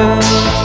Radioaktivität